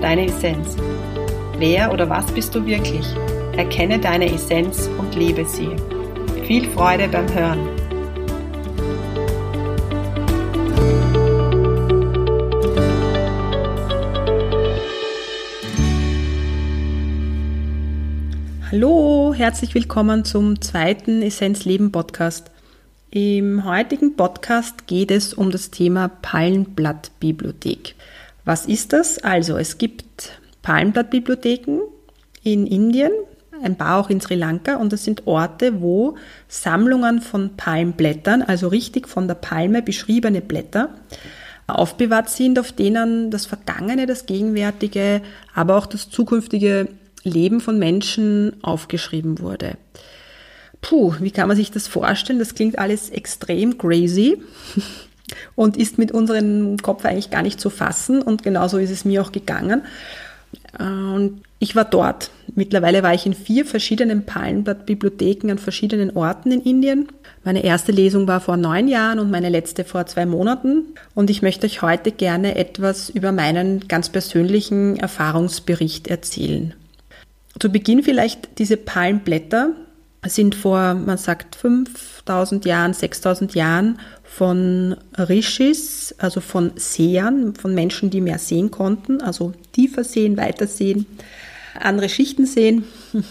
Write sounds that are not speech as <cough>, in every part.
deine Essenz. Wer oder was bist du wirklich? Erkenne deine Essenz und lebe sie. Viel Freude beim Hören. Hallo, herzlich willkommen zum zweiten Essenz Leben Podcast. Im heutigen Podcast geht es um das Thema Palmblattbibliothek. Was ist das? Also, es gibt Palmblattbibliotheken in Indien, ein paar auch in Sri Lanka und das sind Orte, wo Sammlungen von Palmblättern, also richtig von der Palme beschriebene Blätter, aufbewahrt sind, auf denen das Vergangene, das Gegenwärtige, aber auch das zukünftige Leben von Menschen aufgeschrieben wurde. Puh, wie kann man sich das vorstellen? Das klingt alles extrem crazy und ist mit unserem Kopf eigentlich gar nicht zu fassen und genauso ist es mir auch gegangen. Und ich war dort. Mittlerweile war ich in vier verschiedenen Palmblatt-Bibliotheken an verschiedenen Orten in Indien. Meine erste Lesung war vor neun Jahren und meine letzte vor zwei Monaten. Und ich möchte euch heute gerne etwas über meinen ganz persönlichen Erfahrungsbericht erzählen. Zu Beginn vielleicht diese Palmblätter sind vor, man sagt, 5000 Jahren, 6000 Jahren von Rishis, also von Sehern, von Menschen, die mehr sehen konnten, also tiefer sehen, weiter sehen, andere Schichten sehen, <laughs>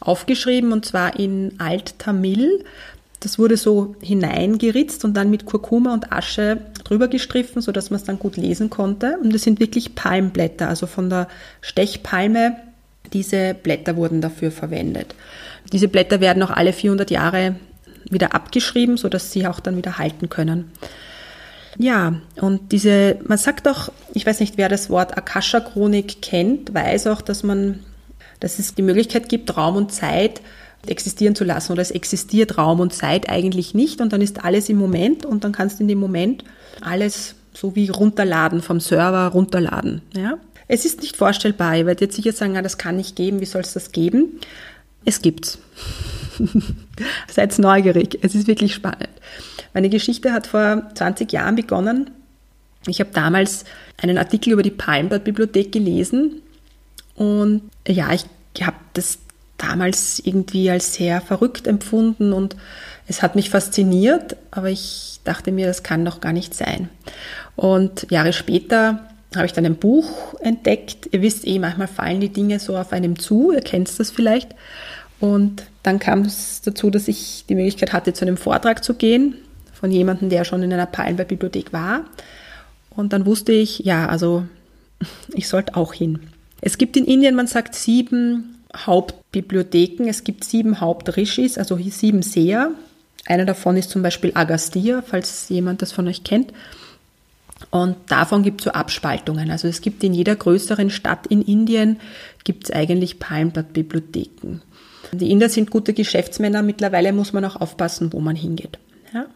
aufgeschrieben und zwar in Alt-Tamil. Das wurde so hineingeritzt und dann mit Kurkuma und Asche drüber gestriffen, sodass man es dann gut lesen konnte. Und es sind wirklich Palmblätter, also von der Stechpalme diese Blätter wurden dafür verwendet. Diese Blätter werden auch alle 400 Jahre wieder abgeschrieben, sodass sie auch dann wieder halten können. Ja, und diese, man sagt auch, ich weiß nicht, wer das Wort Akasha-Chronik kennt, weiß auch, dass man, dass es die Möglichkeit gibt, Raum und Zeit existieren zu lassen oder es existiert Raum und Zeit eigentlich nicht und dann ist alles im Moment und dann kannst du in dem Moment alles so wie runterladen vom Server runterladen, ja. Es ist nicht vorstellbar. Ihr werdet jetzt sicher sagen, ah, das kann nicht geben, wie soll es das geben? Es gibt's. <laughs> Seid neugierig, es ist wirklich spannend. Meine Geschichte hat vor 20 Jahren begonnen. Ich habe damals einen Artikel über die Palmblatt-Bibliothek gelesen und ja, ich habe das damals irgendwie als sehr verrückt empfunden und es hat mich fasziniert, aber ich dachte mir, das kann doch gar nicht sein. Und Jahre später habe ich dann ein Buch entdeckt. Ihr wisst eh, manchmal fallen die Dinge so auf einem zu, ihr kennt das vielleicht. Und dann kam es dazu, dass ich die Möglichkeit hatte, zu einem Vortrag zu gehen von jemandem, der schon in einer Palmberg-Bibliothek war. Und dann wusste ich, ja, also <laughs> ich sollte auch hin. Es gibt in Indien, man sagt, sieben Hauptbibliotheken. Es gibt sieben Hauptrishis, also sieben Seher. Einer davon ist zum Beispiel Agastya, falls jemand das von euch kennt. Und davon gibt es so Abspaltungen. Also es gibt in jeder größeren Stadt in Indien gibt es eigentlich Palmblattbibliotheken. Die Inder sind gute Geschäftsmänner. Mittlerweile muss man auch aufpassen, wo man hingeht. Ja?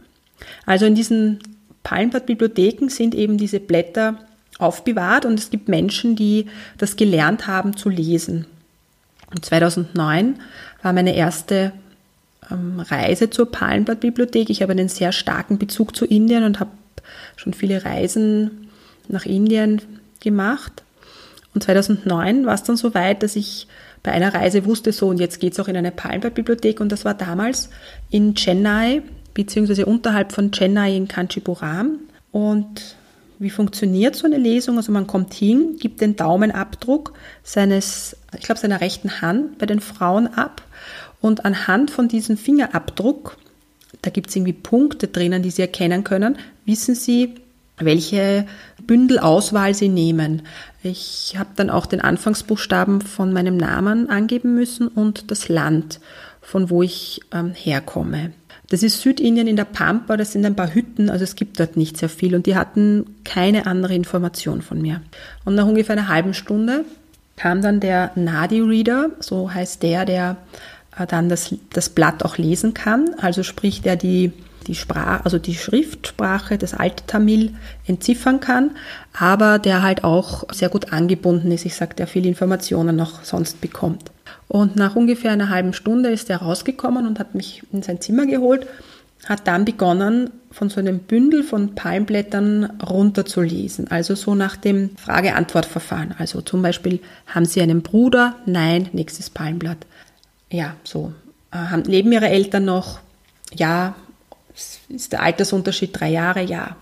Also in diesen Palmblattbibliotheken sind eben diese Blätter aufbewahrt und es gibt Menschen, die das gelernt haben zu lesen. Und 2009 war meine erste ähm, Reise zur Palmblattbibliothek. Ich habe einen sehr starken Bezug zu Indien und habe schon viele Reisen nach Indien gemacht. Und 2009 war es dann so weit, dass ich bei einer Reise wusste, so und jetzt geht es auch in eine Palmblatt-Bibliothek und das war damals in Chennai, beziehungsweise unterhalb von Chennai in Kanchipuram. Und wie funktioniert so eine Lesung? Also man kommt hin, gibt den Daumenabdruck seines, ich glaube seiner rechten Hand bei den Frauen ab und anhand von diesem Fingerabdruck da gibt es irgendwie Punkte drinnen, die Sie erkennen können, wissen Sie, welche Bündelauswahl Sie nehmen. Ich habe dann auch den Anfangsbuchstaben von meinem Namen angeben müssen und das Land, von wo ich ähm, herkomme. Das ist Südindien in der Pampa, das sind ein paar Hütten, also es gibt dort nicht sehr viel und die hatten keine andere Information von mir. Und nach ungefähr einer halben Stunde kam dann der Nadi-Reader, so heißt der, der äh, dann das, das Blatt auch lesen kann, also sprich, der die die Sprache, also die Schriftsprache des Alte Tamil entziffern kann, aber der halt auch sehr gut angebunden ist. Ich sage, der viele Informationen noch sonst bekommt. Und nach ungefähr einer halben Stunde ist er rausgekommen und hat mich in sein Zimmer geholt, hat dann begonnen, von so einem Bündel von Palmblättern runterzulesen. Also so nach dem Frage-Antwort-Verfahren. Also zum Beispiel, haben Sie einen Bruder? Nein, nächstes Palmblatt. Ja, so. Äh, leben Ihre Eltern noch? Ja, ist der Altersunterschied drei Jahre, ja.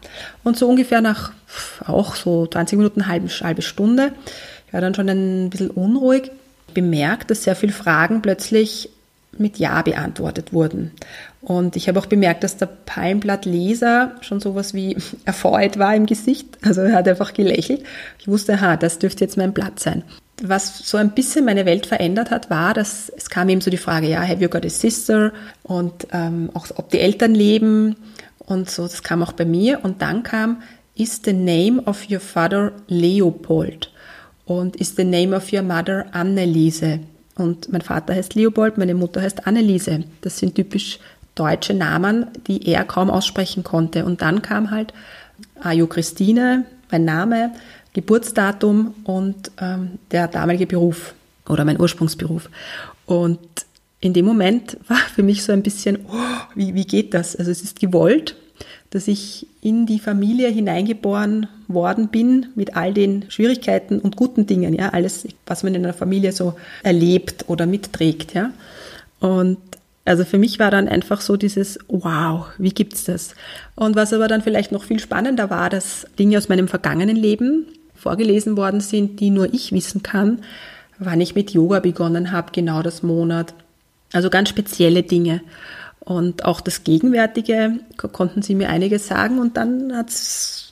Und so ungefähr nach auch so 20 Minuten, halbe, halbe Stunde, ich war dann schon ein bisschen unruhig, bemerkt, dass sehr viele Fragen plötzlich mit Ja beantwortet wurden. Und ich habe auch bemerkt, dass der Palmblattleser schon sowas wie <laughs> erfreut war im Gesicht. Also er hat einfach gelächelt. Ich wusste, aha, das dürfte jetzt mein Blatt sein was so ein bisschen meine Welt verändert hat, war, dass es kam eben so die Frage, ja, have you got a sister? Und ähm, auch ob die Eltern leben und so, das kam auch bei mir. Und dann kam, is the name of your father Leopold? Und is the name of your mother Anneliese? Und mein Vater heißt Leopold, meine Mutter heißt Anneliese. Das sind typisch deutsche Namen, die er kaum aussprechen konnte. Und dann kam halt Ajo Christine, mein Name, Geburtsdatum und ähm, der damalige Beruf oder mein Ursprungsberuf. Und in dem Moment war für mich so ein bisschen, oh, wie, wie geht das? Also es ist gewollt, dass ich in die Familie hineingeboren worden bin mit all den Schwierigkeiten und guten Dingen, ja, alles, was man in einer Familie so erlebt oder mitträgt, ja. Und also für mich war dann einfach so dieses Wow, wie gibt's das? Und was aber dann vielleicht noch viel spannender war, dass Dinge aus meinem vergangenen Leben vorgelesen worden sind, die nur ich wissen kann, wann ich mit Yoga begonnen habe, genau das Monat. Also ganz spezielle Dinge. Und auch das Gegenwärtige konnten sie mir einiges sagen und dann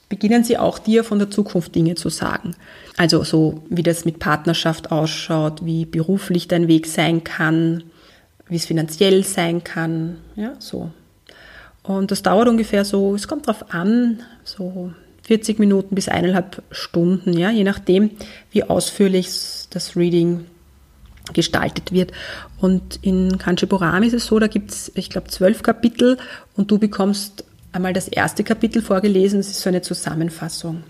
beginnen sie auch dir von der Zukunft Dinge zu sagen. Also so, wie das mit Partnerschaft ausschaut, wie beruflich dein Weg sein kann, wie es finanziell sein kann, ja, so. Und das dauert ungefähr so, es kommt drauf an, so 40 Minuten bis eineinhalb Stunden, ja, je nachdem, wie ausführlich das Reading gestaltet wird. Und in Kanchipuram ist es so, da gibt es, ich glaube, zwölf Kapitel und du bekommst einmal das erste Kapitel vorgelesen, das ist so eine Zusammenfassung.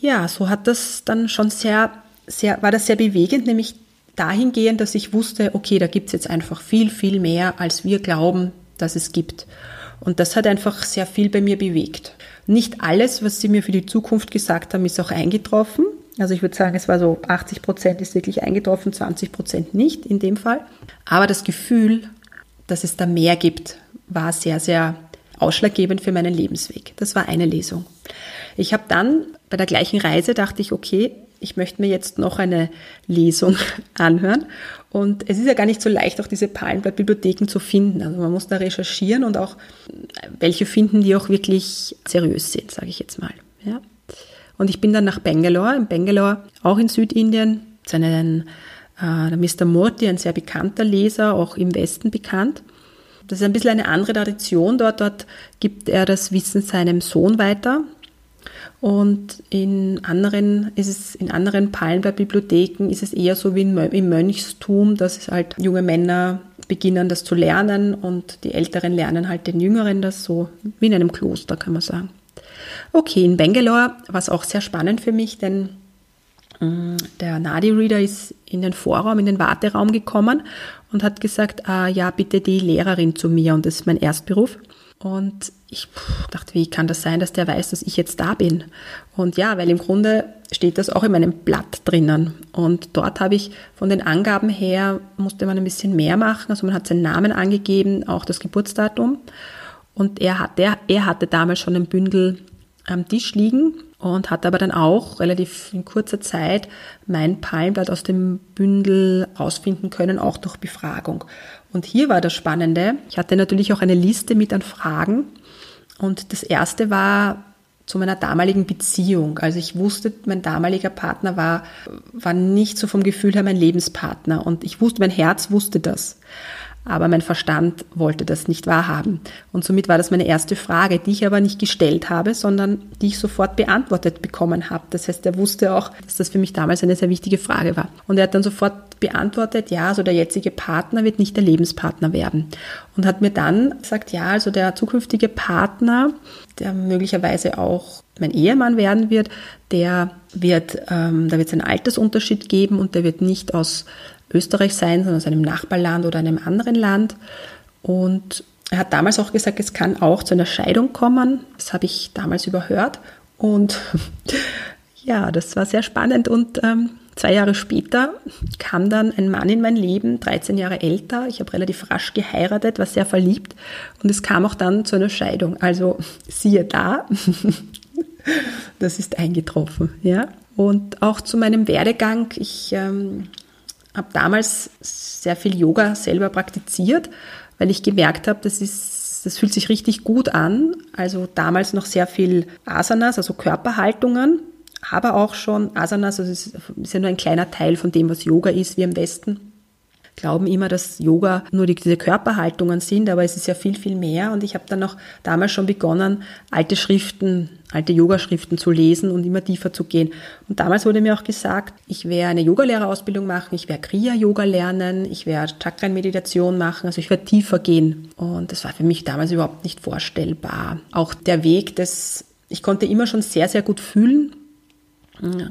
Ja, so hat das dann schon sehr, sehr, war das sehr bewegend, nämlich dahingehend, dass ich wusste, okay, da gibt es jetzt einfach viel, viel mehr, als wir glauben, dass es gibt. Und das hat einfach sehr viel bei mir bewegt. Nicht alles, was sie mir für die Zukunft gesagt haben, ist auch eingetroffen. Also ich würde sagen, es war so 80 Prozent ist wirklich eingetroffen, 20 Prozent nicht in dem Fall. Aber das Gefühl, dass es da mehr gibt, war sehr, sehr ausschlaggebend für meinen Lebensweg. Das war eine Lesung. Ich habe dann bei der gleichen Reise dachte ich, okay, ich möchte mir jetzt noch eine Lesung <laughs> anhören. Und es ist ja gar nicht so leicht, auch diese Palmblatt-Bibliotheken zu finden. Also man muss da recherchieren und auch welche finden, die auch wirklich seriös sind, sage ich jetzt mal. Ja. Und ich bin dann nach Bangalore, in Bangalore, auch in Südindien, zu einem äh, Mr. Murti, ein sehr bekannter Leser, auch im Westen bekannt. Das ist ein bisschen eine andere Tradition dort. Dort gibt er das Wissen seinem Sohn weiter, und in anderen ist es, in anderen Palmblatt-Bibliotheken ist es eher so wie im Mönchstum, dass halt junge Männer beginnen, das zu lernen und die Älteren lernen halt den Jüngeren das so, wie in einem Kloster, kann man sagen. Okay, in Bangalore war es auch sehr spannend für mich, denn mm, der Nadi-Reader ist in den Vorraum, in den Warteraum gekommen und hat gesagt, ah, ja, bitte die Lehrerin zu mir und das ist mein Erstberuf. Und ich dachte, wie kann das sein, dass der weiß, dass ich jetzt da bin? Und ja, weil im Grunde steht das auch in meinem Blatt drinnen. Und dort habe ich von den Angaben her, musste man ein bisschen mehr machen. Also man hat seinen Namen angegeben, auch das Geburtsdatum. Und er, hat, er, er hatte damals schon ein Bündel am Tisch liegen und hat aber dann auch relativ in kurzer Zeit mein Palmblatt aus dem Bündel ausfinden können, auch durch Befragung. Und hier war das Spannende. Ich hatte natürlich auch eine Liste mit an Fragen. Und das erste war zu meiner damaligen Beziehung. Also ich wusste, mein damaliger Partner war, war nicht so vom Gefühl her mein Lebenspartner. Und ich wusste, mein Herz wusste das. Aber mein Verstand wollte das nicht wahrhaben. Und somit war das meine erste Frage, die ich aber nicht gestellt habe, sondern die ich sofort beantwortet bekommen habe. Das heißt, er wusste auch, dass das für mich damals eine sehr wichtige Frage war. Und er hat dann sofort beantwortet, ja, also der jetzige Partner wird nicht der Lebenspartner werden. Und hat mir dann gesagt, ja, also der zukünftige Partner, der möglicherweise auch mein Ehemann werden wird, der wird, ähm, da wird es einen Altersunterschied geben und der wird nicht aus Österreich sein, sondern aus einem Nachbarland oder einem anderen Land. Und er hat damals auch gesagt, es kann auch zu einer Scheidung kommen. Das habe ich damals überhört. Und <laughs> ja, das war sehr spannend. Und ähm, zwei Jahre später kam dann ein Mann in mein Leben, 13 Jahre älter. Ich habe relativ rasch geheiratet, war sehr verliebt. Und es kam auch dann zu einer Scheidung. Also siehe da, <laughs> das ist eingetroffen. Ja. Und auch zu meinem Werdegang. Ich ähm, habe damals sehr viel Yoga selber praktiziert, weil ich gemerkt habe, das das fühlt sich richtig gut an. Also damals noch sehr viel Asanas, also Körperhaltungen, aber auch schon Asanas, also es ist ja nur ein kleiner Teil von dem, was Yoga ist, wie im Westen glauben immer, dass Yoga nur die, diese Körperhaltungen sind, aber es ist ja viel, viel mehr. Und ich habe dann auch damals schon begonnen, alte Schriften, alte Yogaschriften zu lesen und immer tiefer zu gehen. Und damals wurde mir auch gesagt, ich werde eine Yogalehrerausbildung machen, ich werde Kriya-Yoga lernen, ich werde Chakren-Meditation machen, also ich werde tiefer gehen. Und das war für mich damals überhaupt nicht vorstellbar. Auch der Weg des ich konnte immer schon sehr, sehr gut fühlen,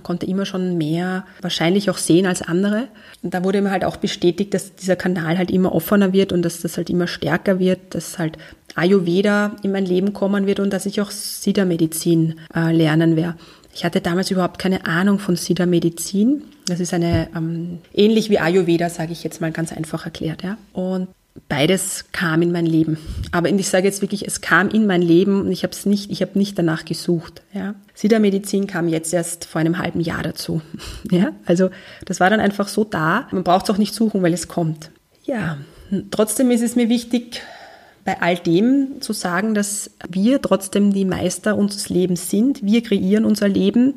konnte immer schon mehr wahrscheinlich auch sehen als andere. Und da wurde mir halt auch bestätigt, dass dieser Kanal halt immer offener wird und dass das halt immer stärker wird, dass halt Ayurveda in mein Leben kommen wird und dass ich auch Siddha-Medizin äh, lernen werde. Ich hatte damals überhaupt keine Ahnung von Siddha-Medizin. Das ist eine ähm, ähnlich wie Ayurveda, sage ich jetzt mal ganz einfach erklärt. Ja. Und beides kam in mein Leben. Aber ich sage jetzt wirklich, es kam in mein Leben und ich habe es nicht, ich habe nicht danach gesucht. Ja. Sidermedizin kam jetzt erst vor einem halben Jahr dazu. <laughs> Ja, also das war dann einfach so da. Man braucht es auch nicht suchen, weil es kommt. Ja, trotzdem ist es mir wichtig, bei all dem zu sagen, dass wir trotzdem die Meister unseres Lebens sind. Wir kreieren unser Leben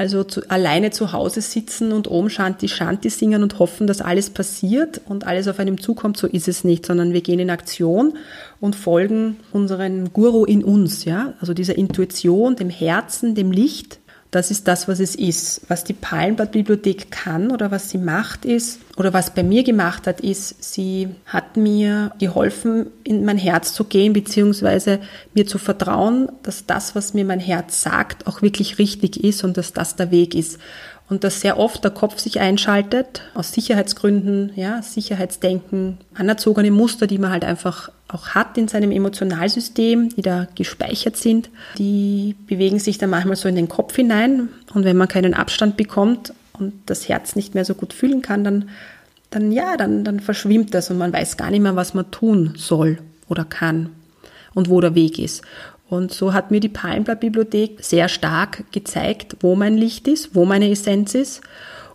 also zu, alleine zu Hause sitzen und Om Shanti Shanti singen und hoffen, dass alles passiert und alles auf einem zukommt, so ist es nicht, sondern wir gehen in Aktion und folgen unseren Guru in uns, ja, also dieser Intuition, dem Herzen, dem Licht das ist das, was es ist. Was die Palmblatt-Bibliothek kann oder was sie macht ist, oder was bei mir gemacht hat, ist, sie hat mir geholfen, in mein Herz zu gehen, beziehungsweise mir zu vertrauen, dass das, was mir mein Herz sagt, auch wirklich richtig ist und dass das der Weg ist und dass sehr oft der Kopf sich einschaltet, aus Sicherheitsgründen, ja, Sicherheitsdenken, anerzogene Muster, die man halt einfach auch hat in seinem Emotionalsystem, die da gespeichert sind, die bewegen sich dann manchmal so in den Kopf hinein und wenn man keinen Abstand bekommt und das Herz nicht mehr so gut fühlen kann, dann, dann ja, dann, dann verschwimmt das und man weiß gar nicht mehr, was man tun soll oder kann und wo der Weg ist. Und so hat mir die Palmblatt-Bibliothek sehr stark gezeigt, wo mein Licht ist, wo meine Essenz ist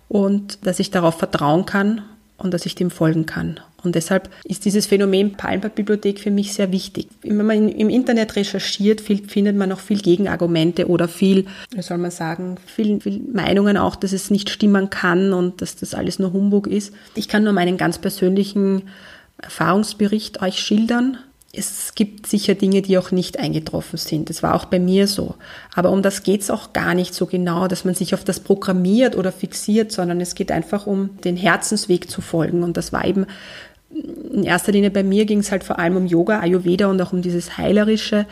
und dass ich darauf vertrauen kann und dass ich dem folgen kann. Und deshalb ist dieses Phänomen Palmblatt-Bibliothek für mich sehr wichtig. Wenn man im Internet recherchiert, findet man auch viel Gegenargumente oder viel, wie soll man sagen, viel, viel Meinungen auch, dass es nicht stimmen kann und dass das alles nur Humbug ist. Ich kann nur meinen ganz persönlichen Erfahrungsbericht euch schildern es gibt sicher Dinge, die auch nicht eingetroffen sind. Das war auch bei mir so. Aber um das geht es auch gar nicht so genau, dass man sich auf das programmiert oder fixiert, sondern es geht einfach um den Herzensweg zu folgen. Und das war eben in erster Linie bei mir ging es halt vor allem um Yoga, Ayurveda und auch um dieses Heilerische,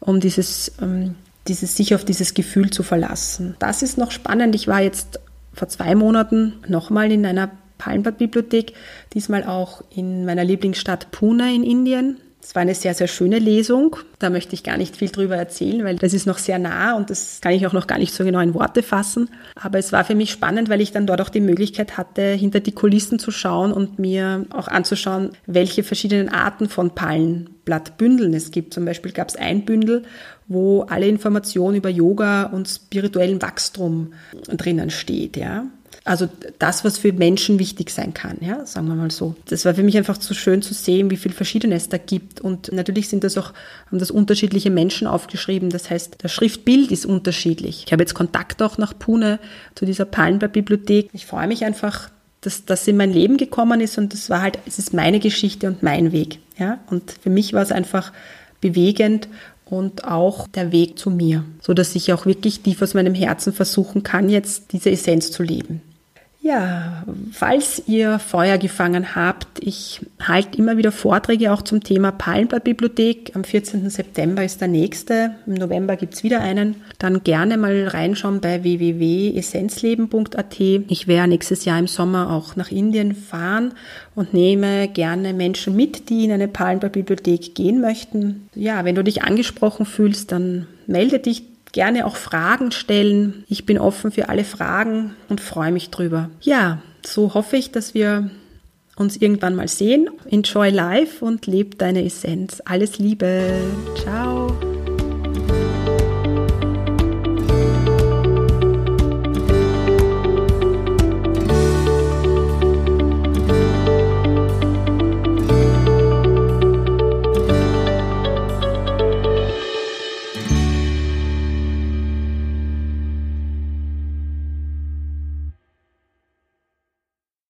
um dieses, um dieses sich auf dieses Gefühl zu verlassen. Das ist noch spannend. Ich war jetzt vor zwei Monaten nochmal in einer Palmblatt-Bibliothek, diesmal auch in meiner Lieblingsstadt Pune in Indien. Es war eine sehr, sehr schöne Lesung. Da möchte ich gar nicht viel drüber erzählen, weil das ist noch sehr nah und das kann ich auch noch gar nicht so genau in Worte fassen. Aber es war für mich spannend, weil ich dann dort auch die Möglichkeit hatte, hinter die Kulissen zu schauen und mir auch anzuschauen, welche verschiedenen Arten von Palmenblattbündeln es gibt. Zum Beispiel gab es ein Bündel, wo alle Informationen über Yoga und spirituellen Wachstum drinnen steht, ja. Also das, was für Menschen wichtig sein kann, ja, sagen wir mal so. Das war für mich einfach zu schön zu sehen, wie viel Verschiedenes es da gibt. Und natürlich sind das auch, haben das unterschiedliche Menschen aufgeschrieben. Das heißt, das Schriftbild ist unterschiedlich. Ich habe jetzt Kontakt auch nach Pune zu dieser Palmblatt-Bibliothek. Ich freue mich einfach, dass das in mein Leben gekommen ist und das war halt, es ist meine Geschichte und mein Weg. Ja? Und für mich war es einfach bewegend und auch der Weg zu mir, so dass ich auch wirklich tief aus meinem Herzen versuchen kann, jetzt diese Essenz zu leben. Ja, falls ihr Feuer gefangen habt, ich halte immer wieder Vorträge auch zum Thema Palmblattbibliothek. Am 14. September ist der nächste. Im November gibt es wieder einen. Dann gerne mal reinschauen bei www.essenzleben.at. Ich werde nächstes Jahr im Sommer auch nach Indien fahren und nehme gerne Menschen mit, die in eine Palmblattbibliothek gehen möchten. Ja, wenn du dich angesprochen fühlst, dann melde dich gerne auch Fragen stellen. Ich bin offen für alle Fragen und freue mich drüber. Ja, so hoffe ich, dass wir uns irgendwann mal sehen. Enjoy life und leb deine Essenz. Alles Liebe. Ciao.